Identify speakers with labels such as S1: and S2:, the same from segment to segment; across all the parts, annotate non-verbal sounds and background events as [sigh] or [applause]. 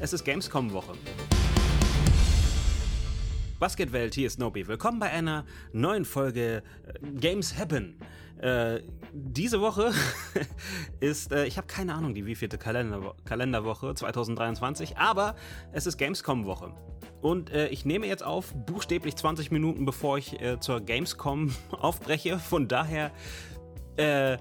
S1: Es ist Gamescom-Woche. Was geht Welt? Hier ist Nobi. Willkommen bei einer neuen Folge äh, Games Happen. Äh, diese Woche [laughs] ist, äh, ich habe keine Ahnung, die wievielte Kalender Kalenderwoche 2023, aber es ist Gamescom-Woche. Und äh, ich nehme jetzt auf, buchstäblich 20 Minuten bevor ich äh, zur Gamescom [laughs] aufbreche. Von daher, äh,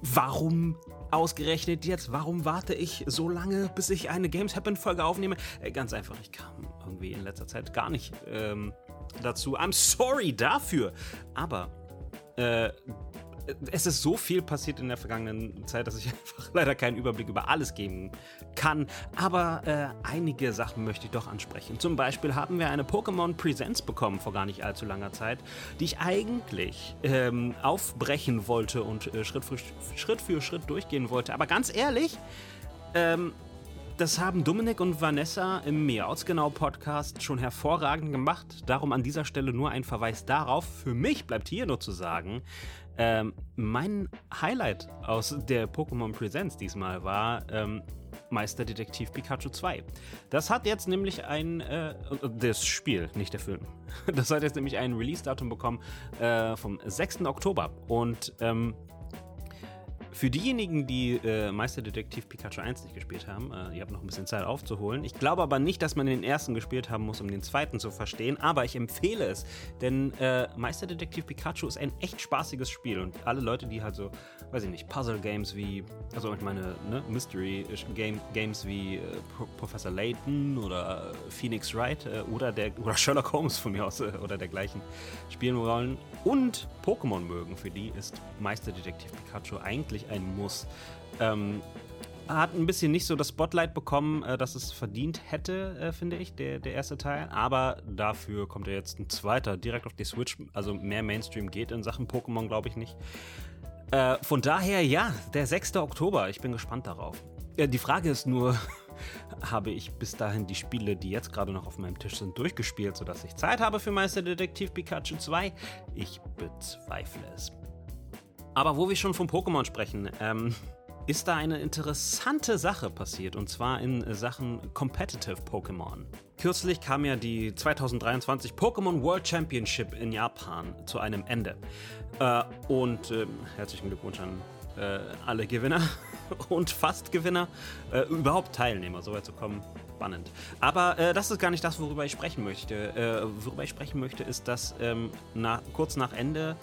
S1: warum ausgerechnet jetzt? Warum warte ich so lange, bis ich eine Games Happen Folge aufnehme? Äh, ganz einfach, ich kam irgendwie in letzter Zeit gar nicht ähm, dazu. I'm sorry dafür. Aber äh, es ist so viel passiert in der vergangenen Zeit, dass ich [laughs] einfach leider keinen Überblick über alles geben kann. Aber äh, einige Sachen möchte ich doch ansprechen. Zum Beispiel haben wir eine Pokémon Presents bekommen vor gar nicht allzu langer Zeit, die ich eigentlich ähm, aufbrechen wollte und äh, Schritt, für, Schritt für Schritt durchgehen wollte. Aber ganz ehrlich, ähm, das haben Dominik und Vanessa im Meowts genau Podcast schon hervorragend gemacht. Darum an dieser Stelle nur ein Verweis darauf. Für mich bleibt hier nur zu sagen, ähm, mein Highlight aus der Pokémon Presents diesmal war ähm, Meisterdetektiv Pikachu 2. Das hat jetzt nämlich ein, äh, das Spiel, nicht der Film. [laughs] Das hat jetzt nämlich ein Release-Datum bekommen äh, vom 6. Oktober. Und ähm, für diejenigen, die äh, Meisterdetektiv Pikachu 1 nicht gespielt haben, äh, ihr habt noch ein bisschen Zeit aufzuholen. Ich glaube aber nicht, dass man den ersten gespielt haben muss, um den zweiten zu verstehen, aber ich empfehle es, denn äh, Meisterdetektiv Pikachu ist ein echt spaßiges Spiel und alle Leute, die halt so, weiß ich nicht, Puzzle-Games wie, also ich meine, ne, Mystery-Games wie äh, Pro Professor Layton oder Phoenix Wright äh, oder, der, oder Sherlock Holmes von mir aus äh, oder dergleichen spielen wollen und Pokémon mögen, für die ist Meisterdetektiv Pikachu eigentlich ein Muss. Ähm, hat ein bisschen nicht so das Spotlight bekommen, äh, das es verdient hätte, äh, finde ich, der, der erste Teil. Aber dafür kommt ja jetzt ein zweiter direkt auf die Switch. Also mehr Mainstream geht in Sachen Pokémon, glaube ich nicht. Äh, von daher, ja, der 6. Oktober. Ich bin gespannt darauf. Äh, die Frage ist nur, [laughs] habe ich bis dahin die Spiele, die jetzt gerade noch auf meinem Tisch sind, durchgespielt, sodass ich Zeit habe für Meisterdetektiv Pikachu 2? Ich bezweifle es. Aber wo wir schon von Pokémon sprechen, ähm, ist da eine interessante Sache passiert und zwar in Sachen Competitive Pokémon. Kürzlich kam ja die 2023 Pokémon World Championship in Japan zu einem Ende. Äh, und äh, herzlichen Glückwunsch an äh, alle Gewinner [laughs] und fast Gewinner, äh, überhaupt Teilnehmer, so weit zu kommen. Spannend. Aber äh, das ist gar nicht das, worüber ich sprechen möchte. Äh, worüber ich sprechen möchte, ist, dass ähm, nach, kurz nach Ende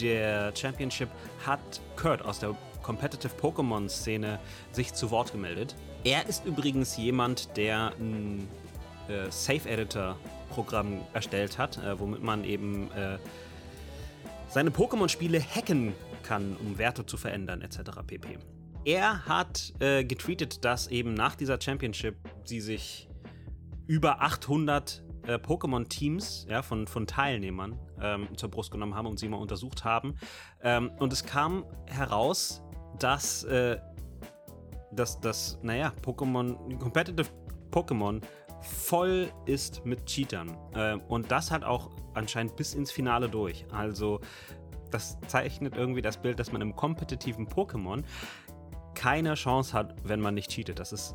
S1: der Championship hat Kurt aus der Competitive Pokémon-Szene sich zu Wort gemeldet. Er ist übrigens jemand, der ein äh, Safe-Editor-Programm erstellt hat, äh, womit man eben äh, seine Pokémon-Spiele hacken kann, um Werte zu verändern, etc. pp. Er hat äh, getweetet, dass eben nach dieser Championship sie sich über 800 äh, Pokémon-Teams ja, von, von Teilnehmern ähm, zur Brust genommen haben und sie mal untersucht haben. Ähm, und es kam heraus, dass, äh, dass, dass naja, Pokémon, Competitive Pokémon voll ist mit Cheatern. Äh, und das hat auch anscheinend bis ins Finale durch. Also, das zeichnet irgendwie das Bild, dass man im kompetitiven Pokémon keine Chance hat, wenn man nicht cheatet. Das ist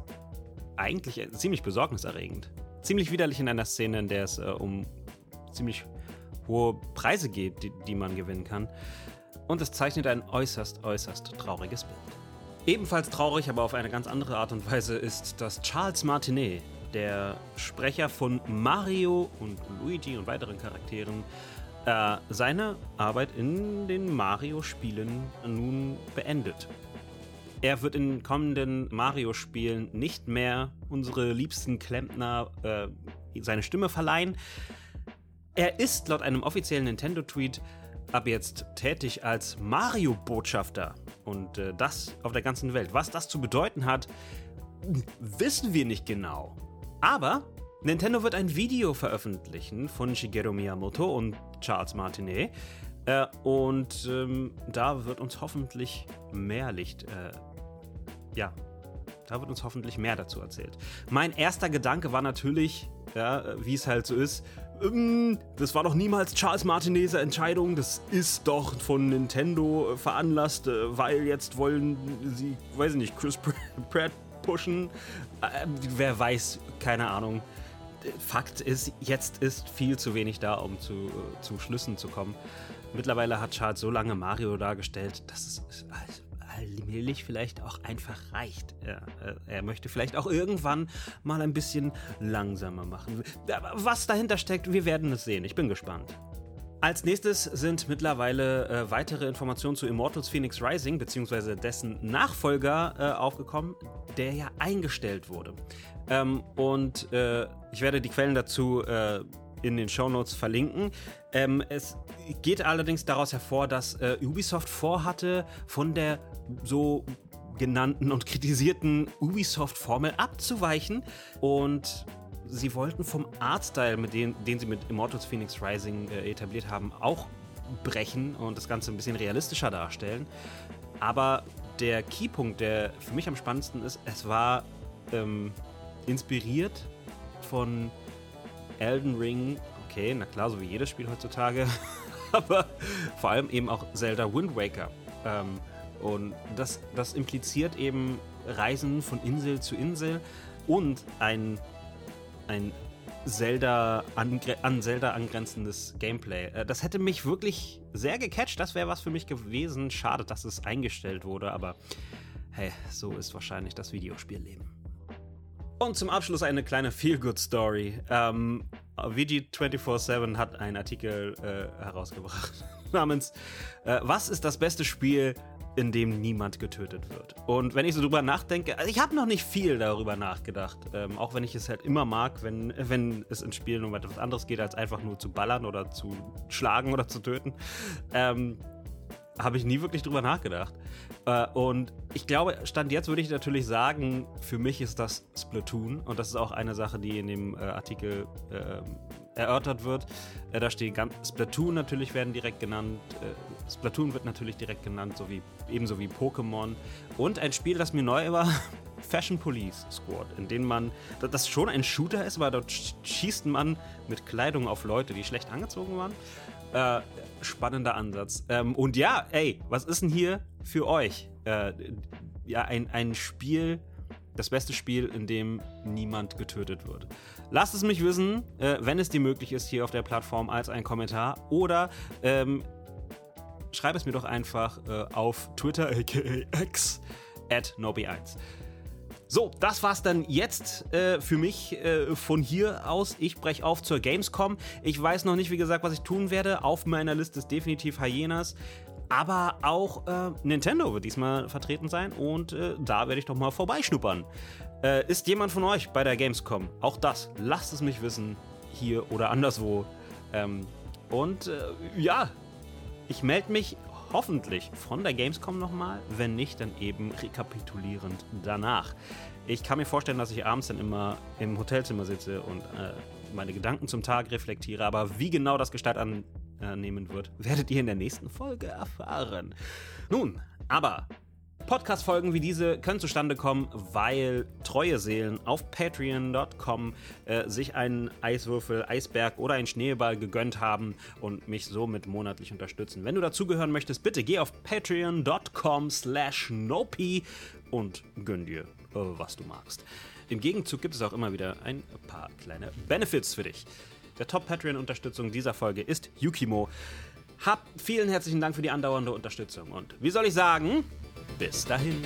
S1: eigentlich ziemlich besorgniserregend ziemlich widerlich in einer Szene, in der es äh, um ziemlich hohe Preise geht, die, die man gewinnen kann. Und es zeichnet ein äußerst, äußerst trauriges Bild. Ebenfalls traurig, aber auf eine ganz andere Art und Weise ist, dass Charles Martinet, der Sprecher von Mario und Luigi und weiteren Charakteren, äh, seine Arbeit in den Mario-Spielen nun beendet. Er wird in kommenden Mario-Spielen nicht mehr unsere liebsten Klempner äh, seine Stimme verleihen. Er ist laut einem offiziellen Nintendo-Tweet ab jetzt tätig als Mario-Botschafter. Und äh, das auf der ganzen Welt. Was das zu bedeuten hat, wissen wir nicht genau. Aber Nintendo wird ein Video veröffentlichen von Shigeru Miyamoto und Charles Martinet. Äh, und ähm, da wird uns hoffentlich mehr Licht äh, ja, da wird uns hoffentlich mehr dazu erzählt. Mein erster Gedanke war natürlich, ja, wie es halt so ist, ähm, das war doch niemals Charles Martinez Entscheidung, das ist doch von Nintendo veranlasst, äh, weil jetzt wollen sie, weiß ich nicht, Chris [laughs] Pratt pushen. Äh, wer weiß, keine Ahnung. Fakt ist, jetzt ist viel zu wenig da, um zu, äh, zu Schlüssen zu kommen. Mittlerweile hat Charles so lange Mario dargestellt, dass es also, allmählich vielleicht auch einfach reicht. Er, äh, er, möchte vielleicht auch irgendwann mal ein bisschen langsamer machen. Was dahinter steckt, wir werden es sehen. Ich bin gespannt. Als nächstes sind mittlerweile äh, weitere Informationen zu Immortals Phoenix Rising bzw. dessen Nachfolger äh, aufgekommen, der ja eingestellt wurde. Ähm, und äh, ich werde die Quellen dazu äh, in den Shownotes verlinken. Ähm, es geht allerdings daraus hervor, dass äh, Ubisoft vorhatte, von der so genannten und kritisierten Ubisoft-Formel abzuweichen und sie wollten vom Artstyle, mit den, den sie mit Immortals Phoenix Rising äh, etabliert haben, auch brechen und das Ganze ein bisschen realistischer darstellen. Aber der Keypunkt, der für mich am spannendsten ist, es war ähm, inspiriert von Elden Ring. Okay, na klar, so wie jedes Spiel heutzutage. [laughs] Aber vor allem eben auch Zelda Wind Waker. Ähm, und das, das impliziert eben Reisen von Insel zu Insel und ein, ein Zelda an, Zelda angrenzendes Gameplay. Äh, das hätte mich wirklich sehr gecatcht. Das wäre was für mich gewesen. Schade, dass es eingestellt wurde, aber hey, so ist wahrscheinlich das Videospielleben. Und zum Abschluss eine kleine Feel-Good-Story. Ähm, VG247 hat einen Artikel äh, herausgebracht [laughs] namens äh, Was ist das beste Spiel, in dem niemand getötet wird. Und wenn ich so drüber nachdenke, also ich habe noch nicht viel darüber nachgedacht, ähm, auch wenn ich es halt immer mag, wenn, wenn es in Spielen um etwas anderes geht, als einfach nur zu ballern oder zu schlagen oder zu töten, ähm, habe ich nie wirklich drüber nachgedacht. Äh, und ich glaube, Stand jetzt würde ich natürlich sagen, für mich ist das Splatoon und das ist auch eine Sache, die in dem äh, Artikel äh, erörtert wird. Äh, da steht ganz, Splatoon natürlich werden direkt genannt. Splatoon wird natürlich direkt genannt, so wie, ebenso wie Pokémon. Und ein Spiel, das mir neu war, [laughs] Fashion Police Squad, in dem man, das schon ein Shooter ist, aber dort schießt man mit Kleidung auf Leute, die schlecht angezogen waren. Äh, spannender Ansatz. Ähm, und ja, ey, was ist denn hier für euch? Äh, ja, ein, ein Spiel, das beste Spiel, in dem niemand getötet wird. Lasst es mich wissen, äh, wenn es dir möglich ist, hier auf der Plattform als ein Kommentar. Oder ähm, schreib es mir doch einfach äh, auf Twitter, [laughs] aka X, at Nobi1. So, das war's dann jetzt äh, für mich äh, von hier aus. Ich breche auf zur Gamescom. Ich weiß noch nicht, wie gesagt, was ich tun werde. Auf meiner Liste ist definitiv Hyenas. Aber auch äh, Nintendo wird diesmal vertreten sein und äh, da werde ich doch mal vorbeischnuppern. Äh, ist jemand von euch bei der Gamescom? Auch das, lasst es mich wissen, hier oder anderswo. Ähm, und äh, ja, ich melde mich hoffentlich von der Gamescom nochmal, wenn nicht, dann eben rekapitulierend danach. Ich kann mir vorstellen, dass ich abends dann immer im Hotelzimmer sitze und äh, meine Gedanken zum Tag reflektiere, aber wie genau das Gestalt annehmen wird, werdet ihr in der nächsten Folge erfahren. Nun, aber Podcast-Folgen wie diese können zustande kommen, weil treue Seelen auf patreon.com äh, sich einen Eiswürfel, Eisberg oder einen Schneeball gegönnt haben und mich somit monatlich unterstützen. Wenn du dazugehören möchtest, bitte geh auf patreon.com slash nopi und gönn dir, äh, was du magst. Im Gegenzug gibt es auch immer wieder ein paar kleine Benefits für dich. Der Top-Patreon-Unterstützung dieser Folge ist Yukimo. Hab vielen herzlichen Dank für die andauernde Unterstützung und wie soll ich sagen? Bis dahin.